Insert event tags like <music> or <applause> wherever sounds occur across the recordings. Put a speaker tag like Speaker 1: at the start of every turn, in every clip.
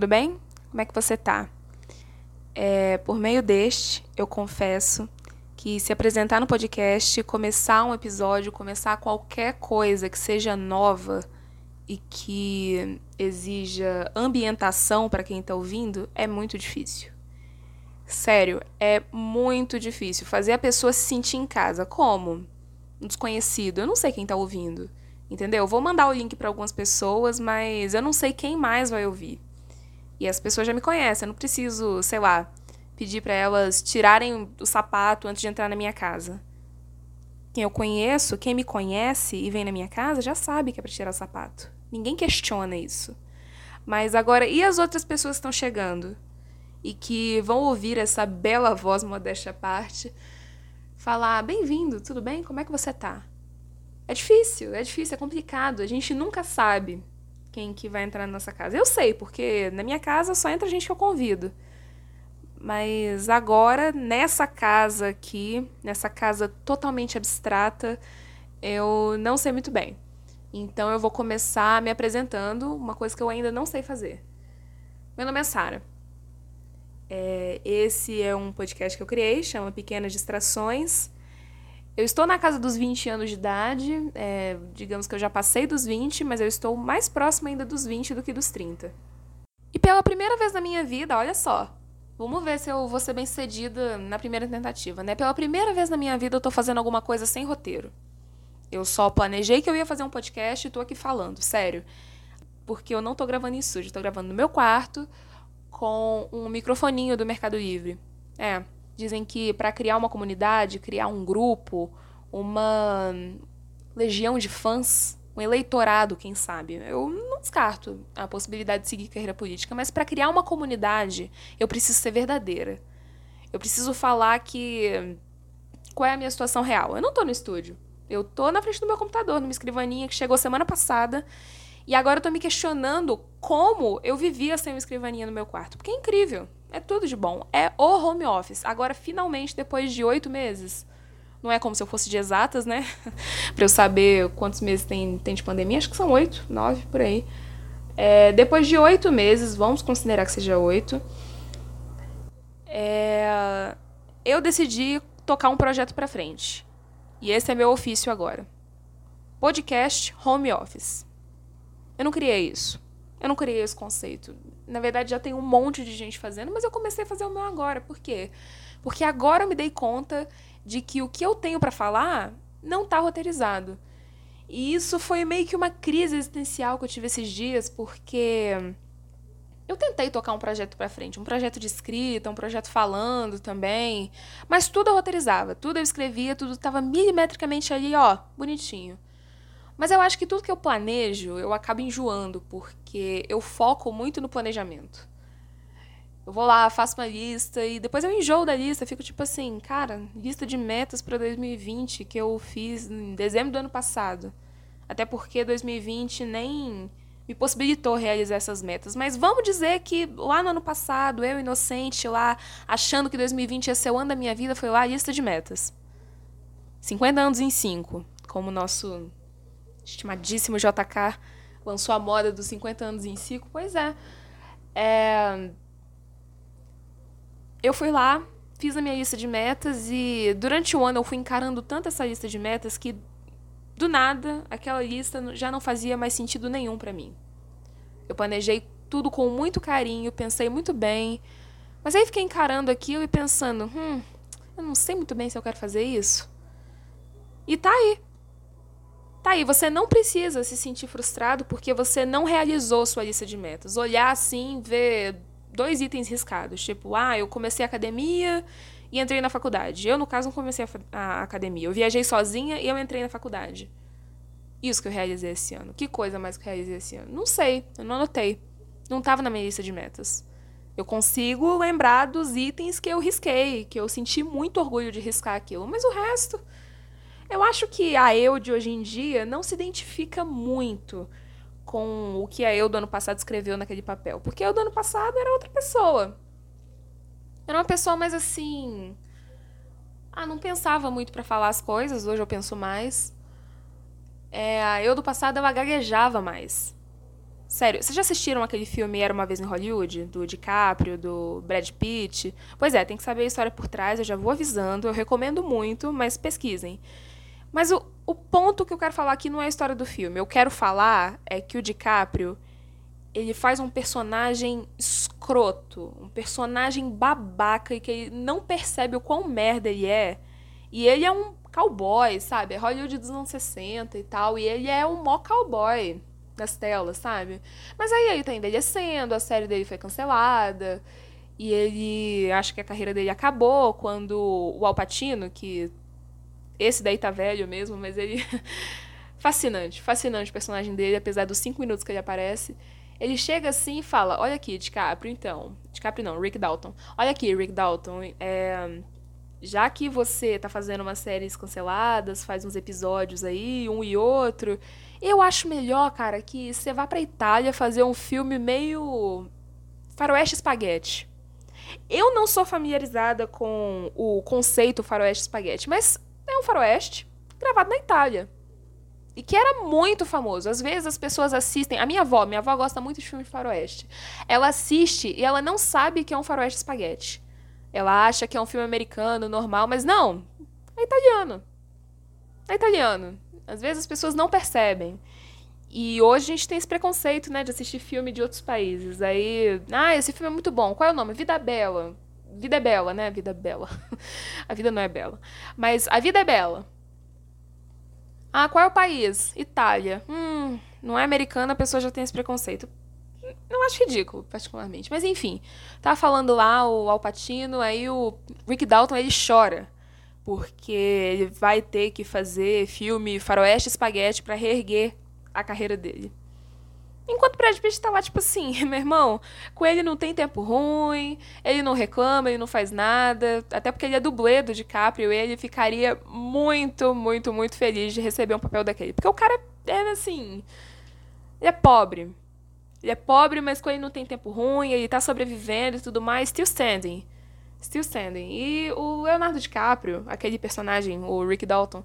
Speaker 1: Tudo bem? Como é que você tá? É, por meio deste, eu confesso que se apresentar no podcast, começar um episódio, começar qualquer coisa que seja nova e que exija ambientação para quem está ouvindo, é muito difícil. Sério, é muito difícil fazer a pessoa se sentir em casa. Como? Um desconhecido. Eu não sei quem está ouvindo. Entendeu? Vou mandar o link para algumas pessoas, mas eu não sei quem mais vai ouvir. E as pessoas já me conhecem, eu não preciso, sei lá, pedir para elas tirarem o sapato antes de entrar na minha casa. Quem eu conheço, quem me conhece e vem na minha casa já sabe que é para tirar o sapato. Ninguém questiona isso. Mas agora, e as outras pessoas que estão chegando e que vão ouvir essa bela voz modéstia à parte falar: "Bem-vindo, tudo bem? Como é que você tá?" É difícil, é difícil, é complicado. A gente nunca sabe quem que vai entrar na nossa casa. Eu sei, porque na minha casa só entra gente que eu convido. Mas agora, nessa casa aqui, nessa casa totalmente abstrata, eu não sei muito bem. Então eu vou começar me apresentando, uma coisa que eu ainda não sei fazer. Meu nome é Sara. É, esse é um podcast que eu criei, chama Pequenas Distrações. Eu estou na casa dos 20 anos de idade, é, digamos que eu já passei dos 20, mas eu estou mais próxima ainda dos 20 do que dos 30. E pela primeira vez na minha vida, olha só, vamos ver se eu vou ser bem sucedida na primeira tentativa, né? Pela primeira vez na minha vida eu estou fazendo alguma coisa sem roteiro. Eu só planejei que eu ia fazer um podcast e estou aqui falando, sério. Porque eu não estou gravando em estúdio, estou gravando no meu quarto com um microfoninho do Mercado Livre. É, Dizem que para criar uma comunidade, criar um grupo, uma legião de fãs, um eleitorado, quem sabe. Eu não descarto a possibilidade de seguir carreira política, mas para criar uma comunidade, eu preciso ser verdadeira. Eu preciso falar que qual é a minha situação real. Eu não tô no estúdio. Eu tô na frente do meu computador, numa escrivaninha que chegou semana passada. E agora eu tô me questionando como eu vivia sem uma escrivaninha no meu quarto. Porque é incrível. É tudo de bom. É o home office. Agora, finalmente, depois de oito meses. Não é como se eu fosse de exatas, né? <laughs> pra eu saber quantos meses tem, tem de pandemia. Acho que são oito, nove, por aí. É, depois de oito meses, vamos considerar que seja oito, é, eu decidi tocar um projeto para frente. E esse é meu ofício agora. Podcast Home Office. Eu não criei isso. Eu não criei esse conceito. Na verdade, já tem um monte de gente fazendo, mas eu comecei a fazer o meu agora. Por quê? Porque agora eu me dei conta de que o que eu tenho para falar não está roteirizado. E isso foi meio que uma crise existencial que eu tive esses dias, porque eu tentei tocar um projeto para frente, um projeto de escrita, um projeto falando também, mas tudo eu roteirizava, tudo eu escrevia, tudo estava milimetricamente ali, ó, bonitinho. Mas eu acho que tudo que eu planejo, eu acabo enjoando, porque eu foco muito no planejamento. Eu vou lá, faço uma lista e depois eu enjoo da lista, fico tipo assim, cara, lista de metas para 2020 que eu fiz em dezembro do ano passado. Até porque 2020 nem me possibilitou realizar essas metas. Mas vamos dizer que lá no ano passado, eu inocente lá, achando que 2020 ia ser o ano da minha vida, foi lá a lista de metas. 50 anos em 5, como nosso estimadíssimo JK lançou a moda dos 50 anos em ciclo. Pois é. é. Eu fui lá, fiz a minha lista de metas e durante o ano eu fui encarando tanto essa lista de metas que do nada aquela lista já não fazia mais sentido nenhum para mim. Eu planejei tudo com muito carinho, pensei muito bem, mas aí fiquei encarando aquilo e pensando, hum, eu não sei muito bem se eu quero fazer isso. E tá aí. Tá aí, você não precisa se sentir frustrado porque você não realizou sua lista de metas. Olhar assim, ver dois itens riscados, tipo, ah, eu comecei a academia e entrei na faculdade. Eu, no caso, não comecei a, a academia. Eu viajei sozinha e eu entrei na faculdade. Isso que eu realizei esse ano. Que coisa mais que eu realizei esse ano? Não sei, eu não anotei. Não estava na minha lista de metas. Eu consigo lembrar dos itens que eu risquei, que eu senti muito orgulho de riscar aquilo, mas o resto eu acho que a eu de hoje em dia não se identifica muito com o que a eu do ano passado escreveu naquele papel. Porque eu do ano passado era outra pessoa. Era uma pessoa mais assim. Ah, não pensava muito para falar as coisas, hoje eu penso mais. É, a eu do passado ela gaguejava mais. Sério, vocês já assistiram aquele filme Era Uma Vez em Hollywood? Do DiCaprio, do Brad Pitt? Pois é, tem que saber a história por trás, eu já vou avisando, eu recomendo muito, mas pesquisem. Mas o, o ponto que eu quero falar aqui não é a história do filme. Eu quero falar é que o DiCaprio, ele faz um personagem escroto, um personagem babaca e que ele não percebe o quão merda ele é. E ele é um cowboy, sabe? É Hollywood dos anos 60 e tal, e ele é um mó cowboy nas telas, sabe? Mas aí ele tá envelhecendo, a série dele foi cancelada. E ele acha que a carreira dele acabou quando o Alpatino, que esse daí tá velho mesmo, mas ele <laughs> fascinante, fascinante o personagem dele, apesar dos cinco minutos que ele aparece. Ele chega assim e fala: Olha aqui, DiCaprio, então. DiCaprio não, Rick Dalton. Olha aqui, Rick Dalton. É, já que você tá fazendo umas séries canceladas, faz uns episódios aí, um e outro, eu acho melhor, cara, que você vá pra Itália fazer um filme meio faroeste espaguete. Eu não sou familiarizada com o conceito faroeste espaguete, mas um faroeste gravado na Itália. E que era muito famoso. Às vezes as pessoas assistem. A minha avó, minha avó gosta muito de filme de faroeste. Ela assiste e ela não sabe que é um faroeste espaguete. Ela acha que é um filme americano, normal, mas não. É italiano. É italiano. Às vezes as pessoas não percebem. E hoje a gente tem esse preconceito, né, de assistir filme de outros países. Aí, ah, esse filme é muito bom. Qual é o nome? Vida Bela. Vida é bela, né? Vida é bela. <laughs> a vida não é bela. Mas a vida é bela. Ah, qual é o país? Itália. Hum, não é americana, a pessoa já tem esse preconceito. Não acho ridículo, particularmente. Mas enfim, tá falando lá o Alpatino, aí o Rick Dalton ele chora. Porque ele vai ter que fazer filme faroeste espaguete para reerguer a carreira dele. Enquanto Brad Pitt tá lá, tipo assim, <laughs> meu irmão, com ele não tem tempo ruim, ele não reclama, ele não faz nada, até porque ele é dublê do DiCaprio, ele ficaria muito, muito, muito feliz de receber um papel daquele. Porque o cara é, assim, ele é pobre, ele é pobre, mas quando ele não tem tempo ruim, ele tá sobrevivendo e tudo mais, still standing. Still standing. E o Leonardo DiCaprio, aquele personagem, o Rick Dalton,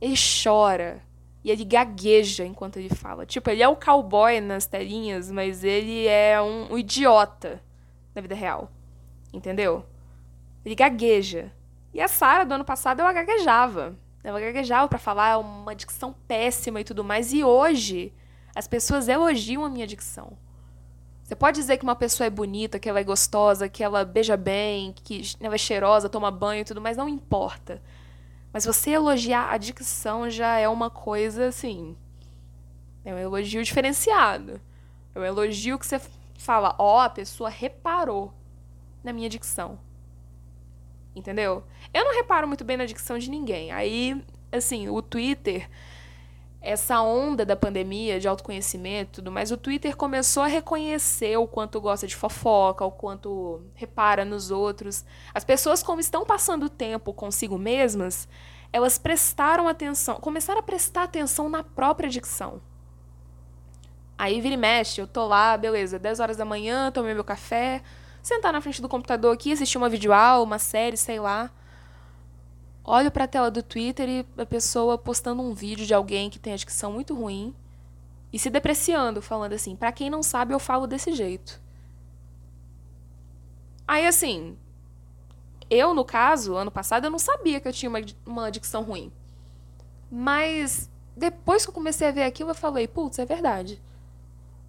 Speaker 1: ele chora. E ele gagueja enquanto ele fala. Tipo, ele é o cowboy nas telinhas, mas ele é um, um idiota na vida real. Entendeu? Ele gagueja. E a Sarah, do ano passado, ela gaguejava. Ela gaguejava para falar uma dicção péssima e tudo mais. E hoje, as pessoas elogiam a minha dicção. Você pode dizer que uma pessoa é bonita, que ela é gostosa, que ela beija bem, que ela é cheirosa, toma banho e tudo, mas não importa. Mas você elogiar a dicção já é uma coisa assim. É um elogio diferenciado. É um elogio que você fala, ó, oh, a pessoa reparou na minha dicção. Entendeu? Eu não reparo muito bem na dicção de ninguém. Aí, assim, o Twitter essa onda da pandemia de autoconhecimento tudo mais, o Twitter começou a reconhecer o quanto gosta de fofoca, o quanto repara nos outros. As pessoas, como estão passando tempo consigo mesmas, elas prestaram atenção, começaram a prestar atenção na própria dicção. Aí vira e mexe, eu tô lá, beleza, 10 horas da manhã, tomei meu café, sentar na frente do computador aqui, assistir uma videoaula, uma série, sei lá olho para a tela do Twitter e a pessoa postando um vídeo de alguém que tem a dicção muito ruim e se depreciando, falando assim: para quem não sabe, eu falo desse jeito. Aí assim, eu no caso, ano passado, eu não sabia que eu tinha uma, uma dicção ruim. Mas depois que eu comecei a ver aquilo, eu falei: putz, é verdade.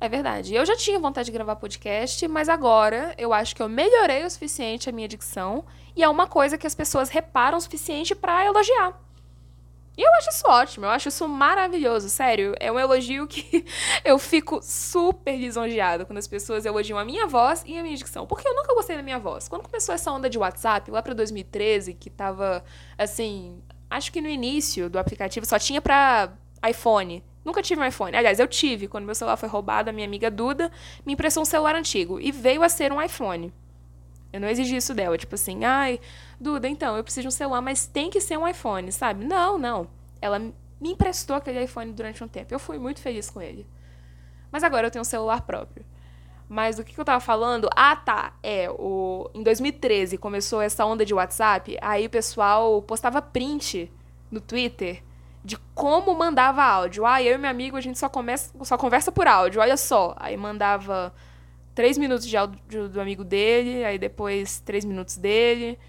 Speaker 1: É verdade. Eu já tinha vontade de gravar podcast, mas agora eu acho que eu melhorei o suficiente a minha dicção e é uma coisa que as pessoas reparam o suficiente para elogiar. E eu acho isso ótimo, eu acho isso maravilhoso, sério. É um elogio que <laughs> eu fico super lisonjeada quando as pessoas elogiam a minha voz e a minha dicção. Porque eu nunca gostei da minha voz. Quando começou essa onda de WhatsApp, lá pra 2013, que tava, assim, acho que no início do aplicativo só tinha pra iPhone. Nunca tive um iPhone. Aliás, eu tive. Quando meu celular foi roubado, a minha amiga Duda me emprestou um celular antigo. E veio a ser um iPhone. Eu não exigi isso dela. Tipo assim, ai, Duda, então, eu preciso de um celular, mas tem que ser um iPhone, sabe? Não, não. Ela me emprestou aquele iPhone durante um tempo. Eu fui muito feliz com ele. Mas agora eu tenho um celular próprio. Mas o que, eu tava falando? Ah, tá. É, o... em 2013 começou essa onda de WhatsApp. Aí o pessoal postava print no Twitter de como mandava áudio. Ah, eu e meu amigo, a gente só, começa, só conversa por áudio, olha só. Aí mandava três minutos de áudio do amigo dele, aí depois três minutos dele.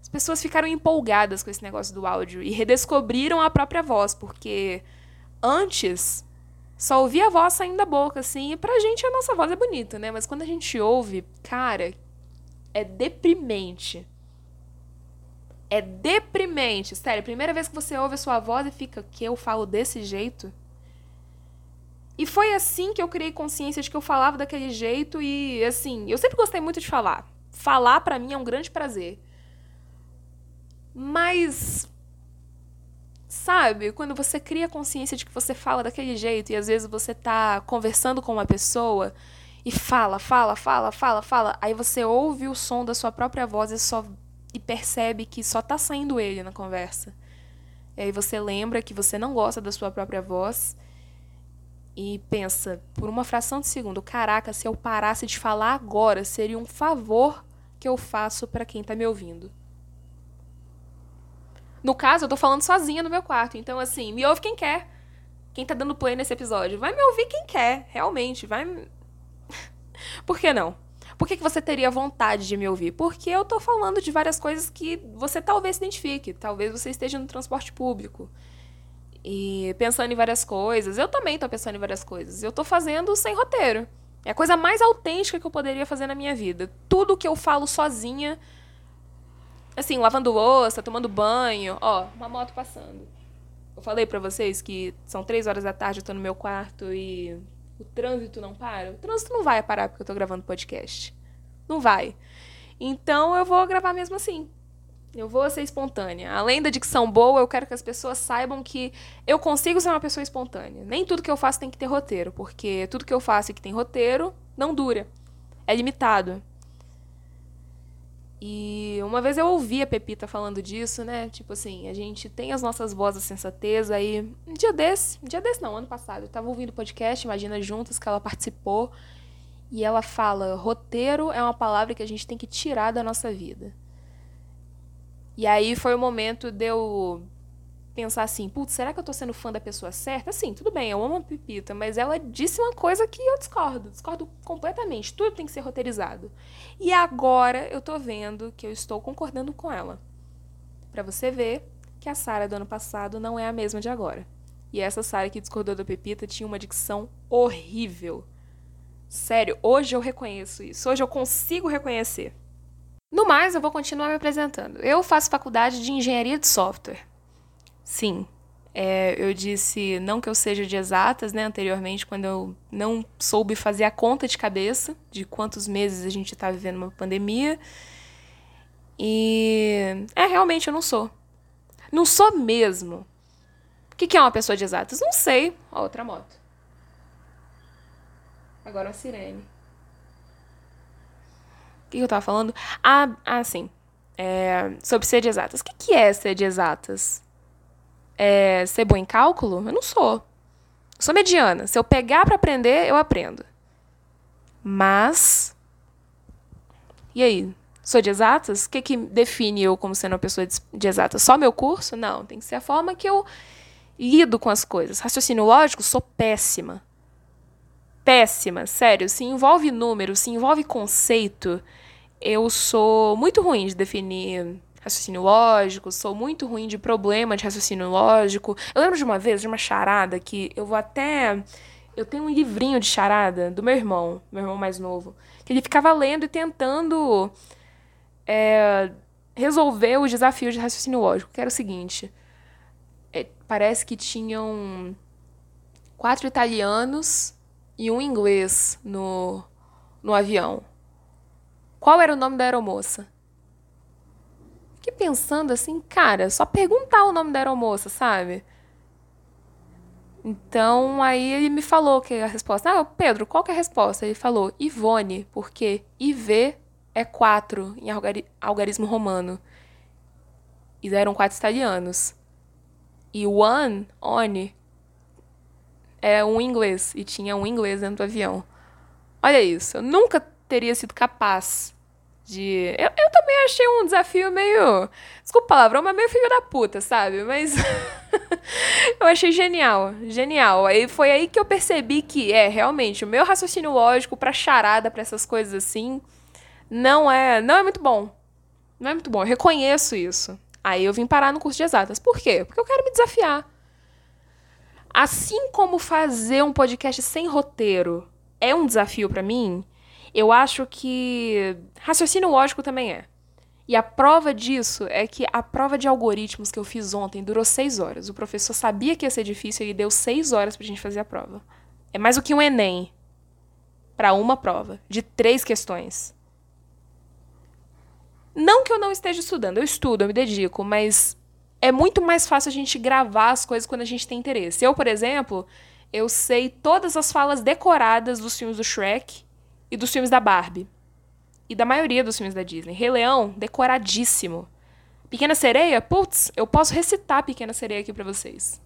Speaker 1: As pessoas ficaram empolgadas com esse negócio do áudio e redescobriram a própria voz, porque antes só ouvia a voz saindo da boca, assim, e pra gente a nossa voz é bonita, né? Mas quando a gente ouve, cara, é deprimente. É deprimente. Sério, primeira vez que você ouve a sua voz e fica, que eu falo desse jeito? E foi assim que eu criei consciência de que eu falava daquele jeito e, assim, eu sempre gostei muito de falar. Falar para mim é um grande prazer. Mas sabe, quando você cria consciência de que você fala daquele jeito e às vezes você tá conversando com uma pessoa e fala, fala, fala, fala, fala, aí você ouve o som da sua própria voz e só e percebe que só tá saindo ele na conversa. E aí você lembra que você não gosta da sua própria voz e pensa, por uma fração de segundo, caraca, se eu parasse de falar agora, seria um favor que eu faço para quem tá me ouvindo. No caso, eu tô falando sozinha no meu quarto. Então, assim, me ouve quem quer. Quem tá dando play nesse episódio. Vai me ouvir quem quer, realmente. Vai. <laughs> Por que não? Por que, que você teria vontade de me ouvir? Porque eu tô falando de várias coisas que você talvez se identifique. Talvez você esteja no transporte público. E pensando em várias coisas. Eu também tô pensando em várias coisas. Eu tô fazendo sem roteiro. É a coisa mais autêntica que eu poderia fazer na minha vida. Tudo que eu falo sozinha assim, lavando louça, tomando banho. Ó, uma moto passando. Eu falei para vocês que são três horas da tarde, eu tô no meu quarto e o trânsito não para. O trânsito não vai parar porque eu tô gravando podcast. Não vai. Então eu vou gravar mesmo assim. Eu vou ser espontânea. Além da dicção boa, eu quero que as pessoas saibam que eu consigo ser uma pessoa espontânea. Nem tudo que eu faço tem que ter roteiro, porque tudo que eu faço e que tem roteiro não dura. É limitado. E uma vez eu ouvi a Pepita falando disso, né? Tipo assim, a gente tem as nossas vozes de sensatez aí. Um dia desse, um dia desse não, ano passado, eu tava ouvindo o podcast, Imagina Juntas, que ela participou. E ela fala: roteiro é uma palavra que a gente tem que tirar da nossa vida. E aí foi o momento de eu pensar assim, putz, será que eu tô sendo fã da pessoa certa? Assim, tudo bem, eu amo a Pepita, mas ela disse uma coisa que eu discordo, discordo completamente. Tudo tem que ser roteirizado. E agora eu tô vendo que eu estou concordando com ela. Para você ver que a Sara do ano passado não é a mesma de agora. E essa Sara que discordou da Pepita tinha uma dicção horrível. Sério, hoje eu reconheço isso. Hoje eu consigo reconhecer. No mais, eu vou continuar me apresentando. Eu faço faculdade de engenharia de software. Sim. É, eu disse não que eu seja de exatas, né, anteriormente, quando eu não soube fazer a conta de cabeça de quantos meses a gente está vivendo uma pandemia. E. É, realmente eu não sou. Não sou mesmo. O que, que é uma pessoa de exatas? Não sei. Ó, outra moto. Agora a sirene. O que, que eu tava falando? Ah, ah sim. É, sobre ser de exatas. O que, que é ser de exatas? É, ser boa em cálculo? Eu não sou. Eu sou mediana. Se eu pegar para aprender, eu aprendo. Mas. E aí? Sou de exatas? O que, que define eu como sendo uma pessoa de exatas? Só meu curso? Não. Tem que ser a forma que eu lido com as coisas. Raciocínio lógico, sou péssima. Péssima, sério. Se envolve número, se envolve conceito, eu sou muito ruim de definir raciocínio lógico, sou muito ruim de problema de raciocínio lógico. Eu lembro de uma vez, de uma charada, que eu vou até. Eu tenho um livrinho de charada do meu irmão, meu irmão mais novo, que ele ficava lendo e tentando é, resolver os desafios de raciocínio lógico, que era o seguinte. É, parece que tinham quatro italianos e um inglês no, no avião. Qual era o nome da aeromoça? Fiquei pensando assim, cara, só perguntar o nome da aeromoça, sabe? Então, aí ele me falou que a resposta. Ah, Pedro, qual que é a resposta? Ele falou Ivone, porque IV é quatro em algarismo romano. E eram quatro italianos. E one, one, é um inglês. E tinha um inglês dentro do avião. Olha isso, eu nunca teria sido capaz de. Eu, eu também achei um desafio meio. Desculpa a palavrão, mas meio filho da puta, sabe? Mas. <laughs> eu achei genial, genial. Aí foi aí que eu percebi que é realmente o meu raciocínio lógico para charada, para essas coisas assim, não é, não é muito bom. Não é muito bom. Eu reconheço isso. Aí eu vim parar no curso de exatas. Por quê? Porque eu quero me desafiar. Assim como fazer um podcast sem roteiro é um desafio para mim, eu acho que raciocínio lógico também é. E a prova disso é que a prova de algoritmos que eu fiz ontem durou seis horas. O professor sabia que ia ser difícil e deu seis horas pra gente fazer a prova. É mais do que um Enem para uma prova, de três questões. Não que eu não esteja estudando, eu estudo, eu me dedico, mas é muito mais fácil a gente gravar as coisas quando a gente tem interesse. Eu, por exemplo, eu sei todas as falas decoradas dos filmes do Shrek e dos filmes da Barbie e da maioria dos filmes da Disney. Rei Leão, decoradíssimo. Pequena Sereia, putz, eu posso recitar Pequena Sereia aqui para vocês.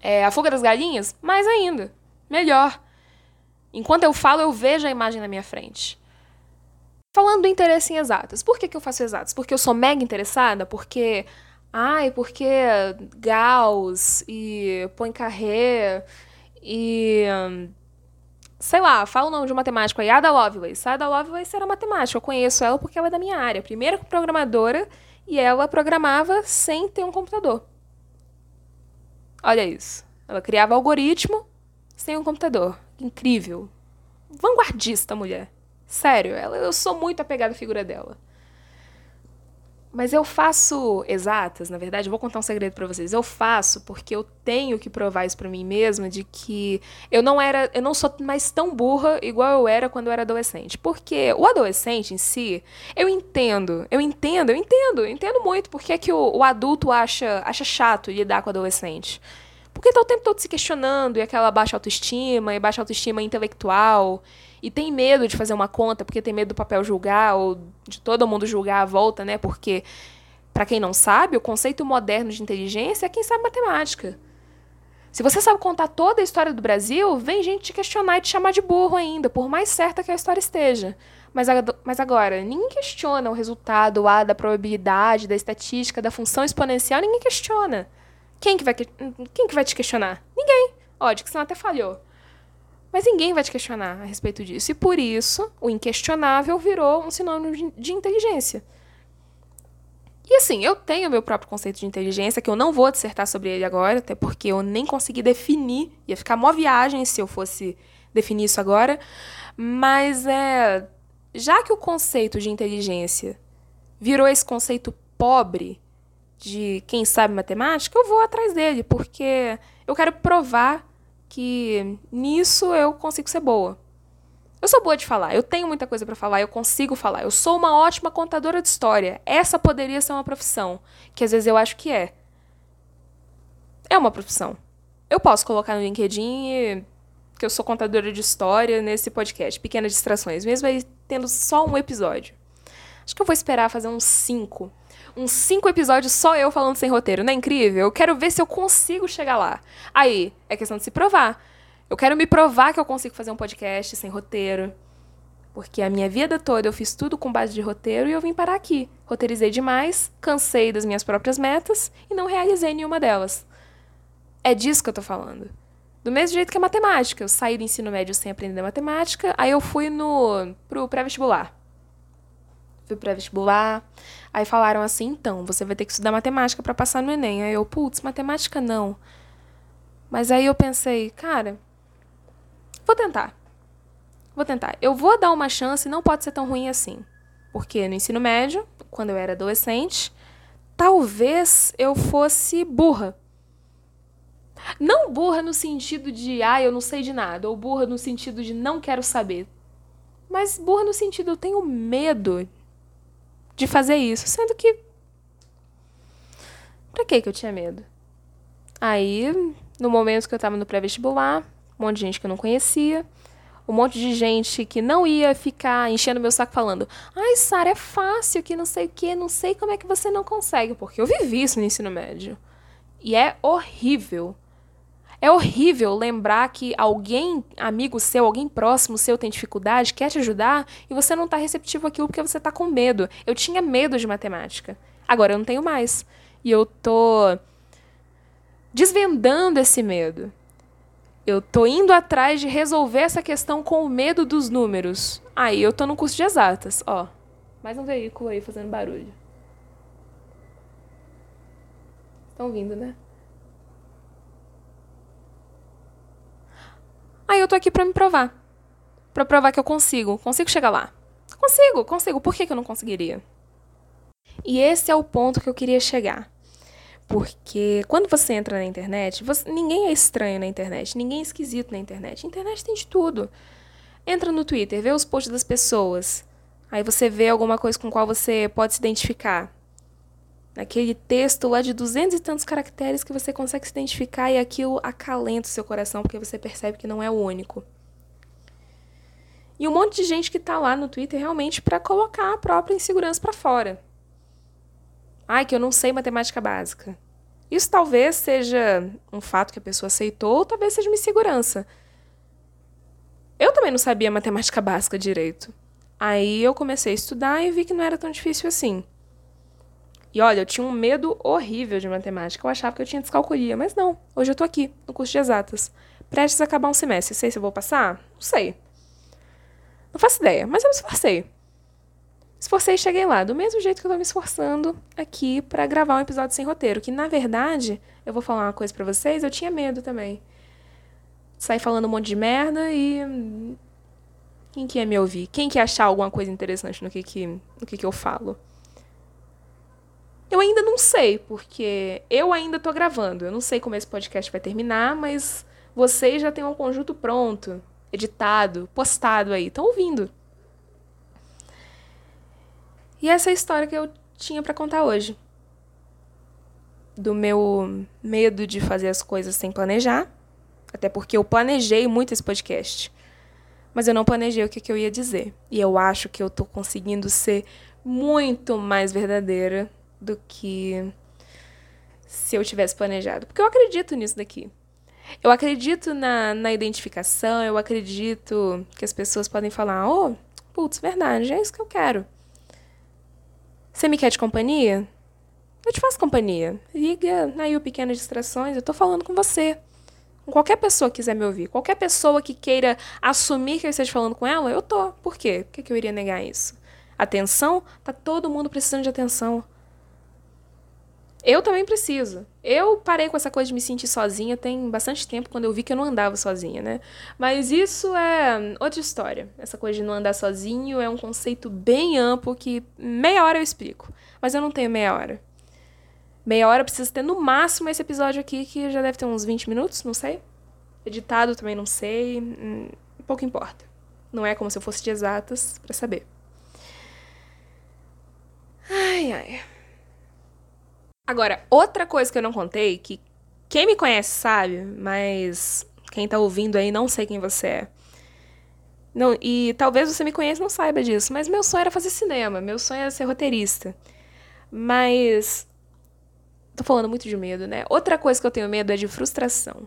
Speaker 1: É, a Fuga das Galinhas, mais ainda. Melhor. Enquanto eu falo, eu vejo a imagem na minha frente. Falando do interesse em exatas. Por que, que eu faço exatas? Porque eu sou mega interessada? Porque. Ai, porque Gauss e Poincaré e sei lá, fala o nome de um matemático aí, Ada Lovelace. Ada Lovelace era matemática, eu conheço ela porque ela é da minha área. Primeira programadora e ela programava sem ter um computador. Olha isso. Ela criava algoritmo sem um computador. Incrível. Vanguardista, mulher. Sério, ela, eu sou muito apegada à figura dela. Mas eu faço exatas, na verdade, vou contar um segredo para vocês. Eu faço porque eu tenho que provar isso para mim mesma de que eu não era, eu não sou mais tão burra igual eu era quando eu era adolescente. Porque o adolescente em si, eu entendo, eu entendo, eu entendo, eu entendo muito porque é que o, o adulto acha, acha chato lidar com o adolescente. Porque tá o tempo todo se questionando e aquela baixa autoestima e baixa autoestima intelectual e tem medo de fazer uma conta porque tem medo do papel julgar ou de todo mundo julgar a volta, né? Porque, para quem não sabe, o conceito moderno de inteligência é quem sabe matemática. Se você sabe contar toda a história do Brasil, vem gente te questionar e te chamar de burro ainda, por mais certa que a história esteja. Mas, mas agora, ninguém questiona o resultado lá da probabilidade, da estatística, da função exponencial, ninguém questiona. Quem que vai, quem que vai te questionar? Ninguém. Ó, que você até falhou. Mas ninguém vai te questionar a respeito disso. E por isso, o inquestionável virou um sinônimo de inteligência. E assim, eu tenho meu próprio conceito de inteligência, que eu não vou dissertar sobre ele agora, até porque eu nem consegui definir. Ia ficar mó viagem se eu fosse definir isso agora. Mas é. Já que o conceito de inteligência virou esse conceito pobre de quem sabe matemática, eu vou atrás dele, porque eu quero provar que nisso eu consigo ser boa. Eu sou boa de falar, eu tenho muita coisa para falar, eu consigo falar. Eu sou uma ótima contadora de história. Essa poderia ser uma profissão, que às vezes eu acho que é. É uma profissão. Eu posso colocar no LinkedIn que eu sou contadora de história nesse podcast, pequenas distrações, mesmo aí tendo só um episódio. Acho que eu vou esperar fazer uns cinco uns cinco episódios só eu falando sem roteiro. Não é incrível? Eu quero ver se eu consigo chegar lá. Aí, é questão de se provar. Eu quero me provar que eu consigo fazer um podcast sem roteiro. Porque a minha vida toda eu fiz tudo com base de roteiro e eu vim parar aqui. Roteirizei demais, cansei das minhas próprias metas e não realizei nenhuma delas. É disso que eu tô falando. Do mesmo jeito que a matemática. Eu saí do ensino médio sem aprender matemática, aí eu fui no pro pré-vestibular fui para vestibular. Aí falaram assim: então, você vai ter que estudar matemática para passar no Enem. Aí eu, putz, matemática não. Mas aí eu pensei, cara, vou tentar. Vou tentar. Eu vou dar uma chance, não pode ser tão ruim assim. Porque no ensino médio, quando eu era adolescente, talvez eu fosse burra. Não burra no sentido de, ah, eu não sei de nada, ou burra no sentido de não quero saber. Mas burra no sentido, eu tenho medo de fazer isso, sendo que Pra que que eu tinha medo? Aí, no momento que eu tava no pré-vestibular, um monte de gente que eu não conhecia, um monte de gente que não ia ficar enchendo meu saco falando: "Ai, Sara, é fácil, que não sei o que, não sei como é que você não consegue", porque eu vivi isso no ensino médio. E é horrível. É horrível lembrar que alguém, amigo seu, alguém próximo seu tem dificuldade, quer te ajudar e você não está receptivo àquilo porque você está com medo. Eu tinha medo de matemática. Agora eu não tenho mais. E eu tô desvendando esse medo. Eu tô indo atrás de resolver essa questão com o medo dos números. Aí eu tô no curso de exatas, ó. Mais um veículo aí fazendo barulho. Estão vindo, né? Aí eu tô aqui para me provar. Para provar que eu consigo. Consigo chegar lá. Consigo, consigo. Por que, que eu não conseguiria? E esse é o ponto que eu queria chegar. Porque quando você entra na internet, você, ninguém é estranho na internet, ninguém é esquisito na internet. A internet tem de tudo. Entra no Twitter, vê os posts das pessoas. Aí você vê alguma coisa com qual você pode se identificar. Aquele texto lá de duzentos e tantos caracteres que você consegue se identificar e aquilo acalenta o seu coração porque você percebe que não é o único. E um monte de gente que tá lá no Twitter realmente para colocar a própria insegurança para fora. Ai, que eu não sei matemática básica. Isso talvez seja um fato que a pessoa aceitou, ou talvez seja uma insegurança. Eu também não sabia matemática básica direito. Aí eu comecei a estudar e vi que não era tão difícil assim. E olha, eu tinha um medo horrível de matemática. Eu achava que eu tinha descalculia, mas não. Hoje eu tô aqui, no curso de exatas. Prestes a acabar um semestre. Sei se eu vou passar? Não sei. Não faço ideia, mas eu me esforcei. Esforcei e cheguei lá, do mesmo jeito que eu tô me esforçando aqui para gravar um episódio sem roteiro, que na verdade, eu vou falar uma coisa para vocês, eu tinha medo também. Sair falando um monte de merda e quem que ia me ouvir? Quem que ia achar alguma coisa interessante no que que, no que, que eu falo? Eu ainda não sei, porque eu ainda tô gravando. Eu não sei como esse podcast vai terminar, mas vocês já têm um conjunto pronto, editado, postado aí, estão ouvindo. E essa é a história que eu tinha para contar hoje. Do meu medo de fazer as coisas sem planejar. Até porque eu planejei muito esse podcast. Mas eu não planejei o que, que eu ia dizer. E eu acho que eu tô conseguindo ser muito mais verdadeira do que se eu tivesse planejado. Porque eu acredito nisso daqui. Eu acredito na, na identificação, eu acredito que as pessoas podem falar: oh, putz, verdade, é isso que eu quero. Você me quer de companhia? Eu te faço companhia. Liga aí o Pequenas Distrações, eu tô falando com você. Com qualquer pessoa que quiser me ouvir. Qualquer pessoa que queira assumir que eu esteja falando com ela, eu tô. Por quê? Por que eu iria negar isso? Atenção? Tá todo mundo precisando de atenção. Eu também preciso. Eu parei com essa coisa de me sentir sozinha tem bastante tempo, quando eu vi que eu não andava sozinha, né? Mas isso é outra história. Essa coisa de não andar sozinho é um conceito bem amplo que meia hora eu explico. Mas eu não tenho meia hora. Meia hora eu preciso ter no máximo esse episódio aqui, que já deve ter uns 20 minutos, não sei. Editado também não sei. Hum, pouco importa. Não é como se eu fosse de exatas para saber. Ai, ai. Agora, outra coisa que eu não contei, que quem me conhece sabe, mas quem tá ouvindo aí não sei quem você é. Não, e talvez você me conheça e não saiba disso, mas meu sonho era fazer cinema, meu sonho era ser roteirista. Mas. Tô falando muito de medo, né? Outra coisa que eu tenho medo é de frustração.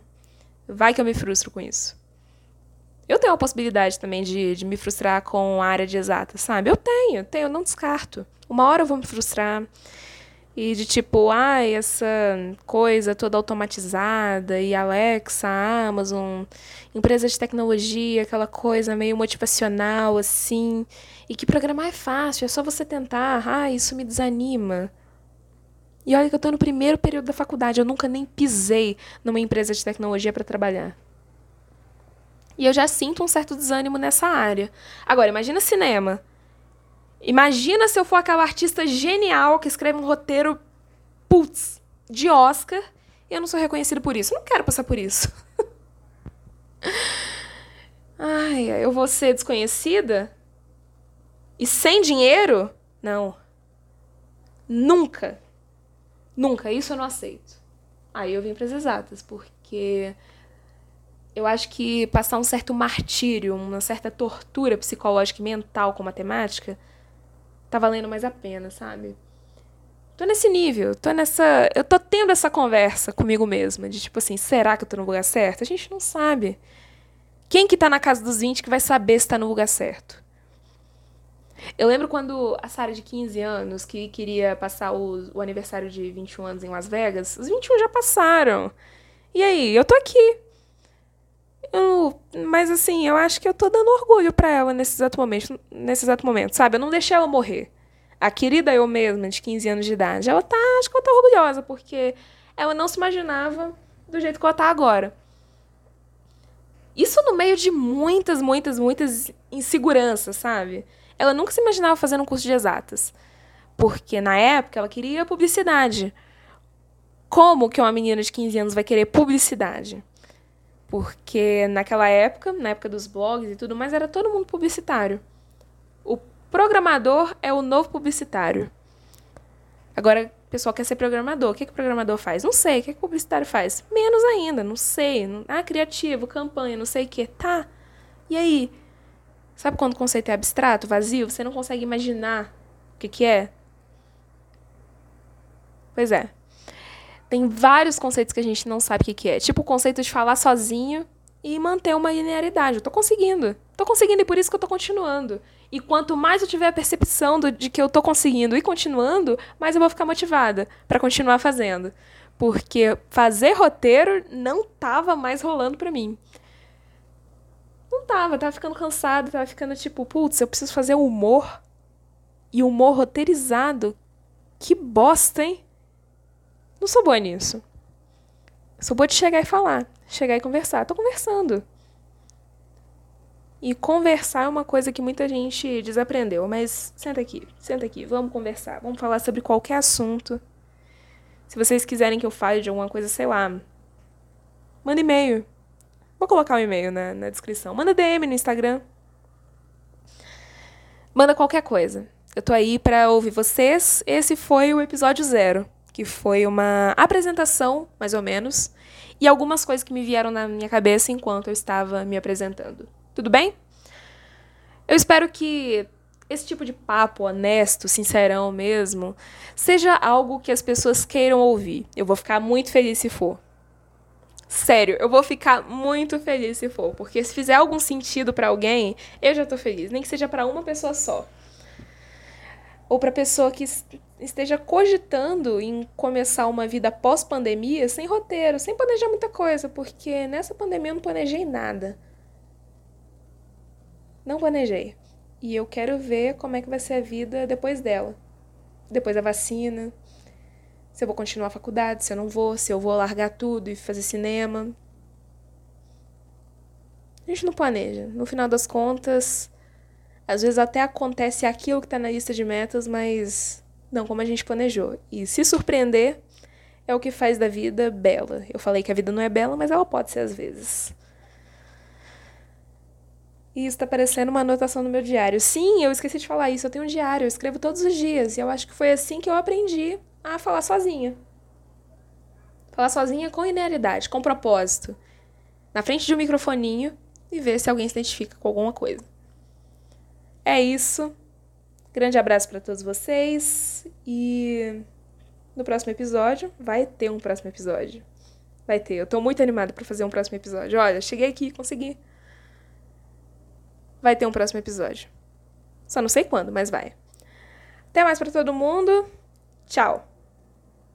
Speaker 1: Vai que eu me frustro com isso. Eu tenho a possibilidade também de, de me frustrar com a área de exata, sabe? Eu tenho, tenho, não descarto. Uma hora eu vou me frustrar. E de tipo, ah, essa coisa toda automatizada e Alexa, Amazon, empresa de tecnologia, aquela coisa meio motivacional assim, e que programar é fácil, é só você tentar. Ah, isso me desanima. E olha que eu tô no primeiro período da faculdade, eu nunca nem pisei numa empresa de tecnologia para trabalhar. E eu já sinto um certo desânimo nessa área. Agora, imagina cinema. Imagina se eu for aquela artista genial que escreve um roteiro, putz, de Oscar e eu não sou reconhecida por isso. Eu não quero passar por isso. <laughs> Ai, eu vou ser desconhecida? E sem dinheiro? Não. Nunca. Nunca. Isso eu não aceito. Aí eu vim para as exatas, porque eu acho que passar um certo martírio, uma certa tortura psicológica e mental com matemática tá valendo mais a pena, sabe? Tô nesse nível, tô nessa. Eu tô tendo essa conversa comigo mesma, de tipo assim, será que eu tô no lugar certo? A gente não sabe. Quem que tá na casa dos 20 que vai saber se tá no lugar certo? Eu lembro quando a Sara de 15 anos, que queria passar o, o aniversário de 21 anos em Las Vegas, os 21 já passaram. E aí, eu tô aqui. Mas assim, eu acho que eu tô dando orgulho para ela nesse exato momento, nesse exato momento, sabe? Eu não deixei ela morrer. A querida eu mesma, de 15 anos de idade, ela tá, acho que ela tá orgulhosa, porque ela não se imaginava do jeito que ela tá agora. Isso no meio de muitas, muitas, muitas inseguranças, sabe? Ela nunca se imaginava fazendo um curso de exatas. Porque na época ela queria publicidade. Como que uma menina de 15 anos vai querer publicidade? Porque naquela época, na época dos blogs e tudo mais, era todo mundo publicitário. O programador é o novo publicitário. Agora, o pessoal quer ser programador. O que, que o programador faz? Não sei. O que, que o publicitário faz? Menos ainda, não sei. Ah, criativo, campanha, não sei o que. Tá. E aí? Sabe quando o conceito é abstrato, vazio? Você não consegue imaginar o que, que é? Pois é. Tem vários conceitos que a gente não sabe o que, que é. Tipo o conceito de falar sozinho e manter uma linearidade. Eu tô conseguindo. Tô conseguindo e por isso que eu tô continuando. E quanto mais eu tiver a percepção do, de que eu tô conseguindo e continuando, mais eu vou ficar motivada para continuar fazendo. Porque fazer roteiro não tava mais rolando para mim. Não tava, tava ficando cansado, tava ficando tipo, putz, eu preciso fazer humor. E humor roteirizado. Que bosta, hein? Não sou boa nisso. Sou boa de chegar e falar, chegar e conversar. Tô conversando. E conversar é uma coisa que muita gente desaprendeu, mas senta aqui, senta aqui, vamos conversar, vamos falar sobre qualquer assunto. Se vocês quiserem que eu fale de alguma coisa, sei lá, manda e-mail. Vou colocar o um e-mail na, na descrição. Manda DM no Instagram. Manda qualquer coisa. Eu tô aí para ouvir vocês. Esse foi o episódio zero, que foi uma apresentação, mais ou menos, e algumas coisas que me vieram na minha cabeça enquanto eu estava me apresentando. Tudo bem? Eu espero que esse tipo de papo honesto, sincerão mesmo, seja algo que as pessoas queiram ouvir. Eu vou ficar muito feliz se for. Sério, eu vou ficar muito feliz se for, porque se fizer algum sentido para alguém, eu já tô feliz, nem que seja para uma pessoa só. Ou para pessoa que esteja cogitando em começar uma vida pós-pandemia sem roteiro, sem planejar muita coisa, porque nessa pandemia eu não planejei nada. Não planejei. E eu quero ver como é que vai ser a vida depois dela. Depois da vacina. Se eu vou continuar a faculdade, se eu não vou, se eu vou largar tudo e fazer cinema. A gente não planeja. No final das contas, às vezes até acontece aquilo que está na lista de metas, mas não como a gente planejou. E se surpreender é o que faz da vida bela. Eu falei que a vida não é bela, mas ela pode ser às vezes. E isso tá parecendo uma anotação no meu diário. Sim, eu esqueci de falar isso. Eu tenho um diário, eu escrevo todos os dias. E eu acho que foi assim que eu aprendi a falar sozinha. Falar sozinha com linearidade, com propósito. Na frente de um microfoninho e ver se alguém se identifica com alguma coisa. É isso. Grande abraço para todos vocês. E no próximo episódio, vai ter um próximo episódio. Vai ter. Eu tô muito animada para fazer um próximo episódio. Olha, cheguei aqui, consegui vai ter um próximo episódio. Só não sei quando, mas vai. Até mais para todo mundo. Tchau.